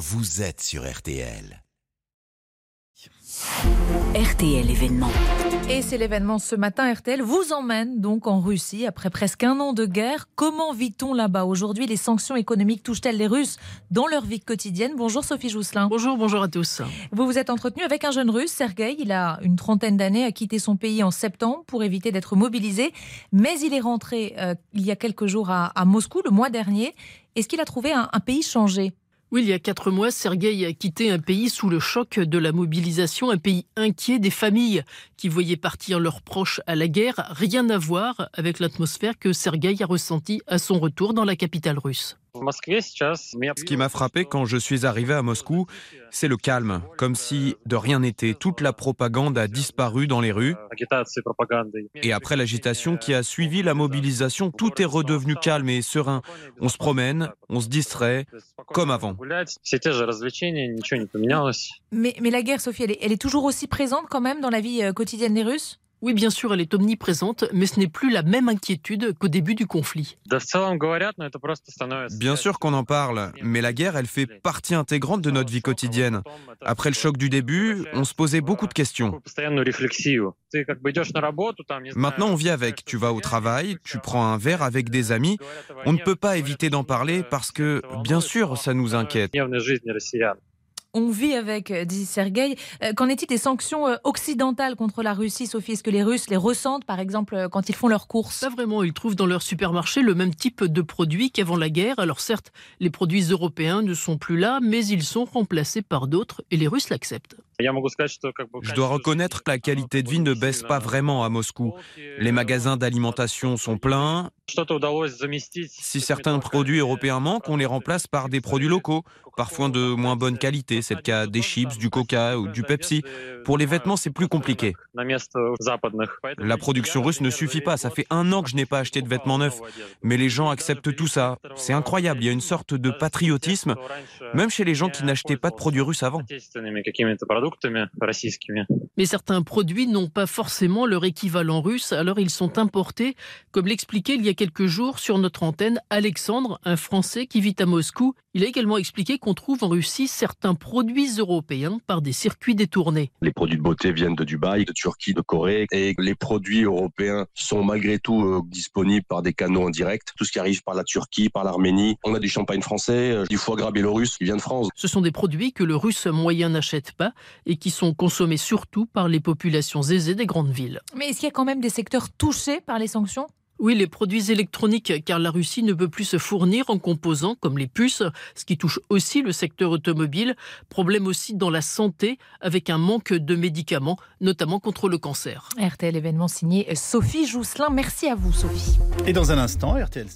vous êtes sur RTL. RTL événement. Et c'est l'événement ce matin. RTL vous emmène donc en Russie après presque un an de guerre. Comment vit-on là-bas aujourd'hui? Les sanctions économiques touchent-elles les Russes dans leur vie quotidienne? Bonjour Sophie Jousselin. Bonjour, bonjour à tous. Vous vous êtes entretenu avec un jeune russe, Sergueï. Il a une trentaine d'années, a quitté son pays en septembre pour éviter d'être mobilisé. Mais il est rentré euh, il y a quelques jours à, à Moscou le mois dernier. Est-ce qu'il a trouvé un, un pays changé? Oui, il y a quatre mois, Sergueï a quitté un pays sous le choc de la mobilisation, un pays inquiet des familles qui voyaient partir leurs proches à la guerre. Rien à voir avec l'atmosphère que Sergueï a ressentie à son retour dans la capitale russe. Ce qui m'a frappé quand je suis arrivé à Moscou, c'est le calme, comme si de rien n'était. Toute la propagande a disparu dans les rues. Et après l'agitation qui a suivi la mobilisation, tout est redevenu calme et serein. On se promène, on se distrait, comme avant. Mais, mais la guerre, Sophie, elle est, elle est toujours aussi présente quand même dans la vie euh, quotidienne des Russes? Oui, bien sûr, elle est omniprésente, mais ce n'est plus la même inquiétude qu'au début du conflit. Bien sûr qu'on en parle, mais la guerre, elle fait partie intégrante de notre vie quotidienne. Après le choc du début, on se posait beaucoup de questions. Maintenant, on vit avec. Tu vas au travail, tu prends un verre avec des amis. On ne peut pas éviter d'en parler parce que, bien sûr, ça nous inquiète. On vit avec, euh, dit Sergueï. Euh, qu'en est-il des sanctions euh, occidentales contre la Russie, Sophie? Est-ce que les Russes les ressentent, par exemple, quand ils font leurs courses? Pas vraiment. Ils trouvent dans leur supermarché le même type de produits qu'avant la guerre. Alors certes, les produits européens ne sont plus là, mais ils sont remplacés par d'autres et les Russes l'acceptent. Je dois reconnaître que la qualité de vie ne baisse pas vraiment à Moscou. Les magasins d'alimentation sont pleins. Si certains produits européens manquent, on les remplace par des produits locaux, parfois de moins bonne qualité. C'est le cas des chips, du coca ou du Pepsi. Pour les vêtements, c'est plus compliqué. La production russe ne suffit pas. Ça fait un an que je n'ai pas acheté de vêtements neufs. Mais les gens acceptent tout ça. C'est incroyable. Il y a une sorte de patriotisme, même chez les gens qui n'achetaient pas de produits russes avant. Mais certains produits n'ont pas forcément leur équivalent russe, alors ils sont importés, comme l'expliquait il y a quelques jours sur notre antenne Alexandre, un Français qui vit à Moscou. Il a également expliqué qu'on trouve en Russie certains produits européens par des circuits détournés. Les produits de beauté viennent de Dubaï, de Turquie, de Corée, et les produits européens sont malgré tout euh, disponibles par des canaux en direct. Tout ce qui arrive par la Turquie, par l'Arménie. On a du champagne français, euh, du foie gras biélorusse qui vient de France. Ce sont des produits que le russe moyen n'achète pas et qui sont consommés surtout par les populations aisées des grandes villes. Mais est-ce qu'il y a quand même des secteurs touchés par les sanctions? Oui, les produits électroniques, car la Russie ne peut plus se fournir en composants comme les puces, ce qui touche aussi le secteur automobile. Problème aussi dans la santé, avec un manque de médicaments, notamment contre le cancer. RTL événement signé Sophie Jousselin. Merci à vous, Sophie. Et dans un instant, RTL.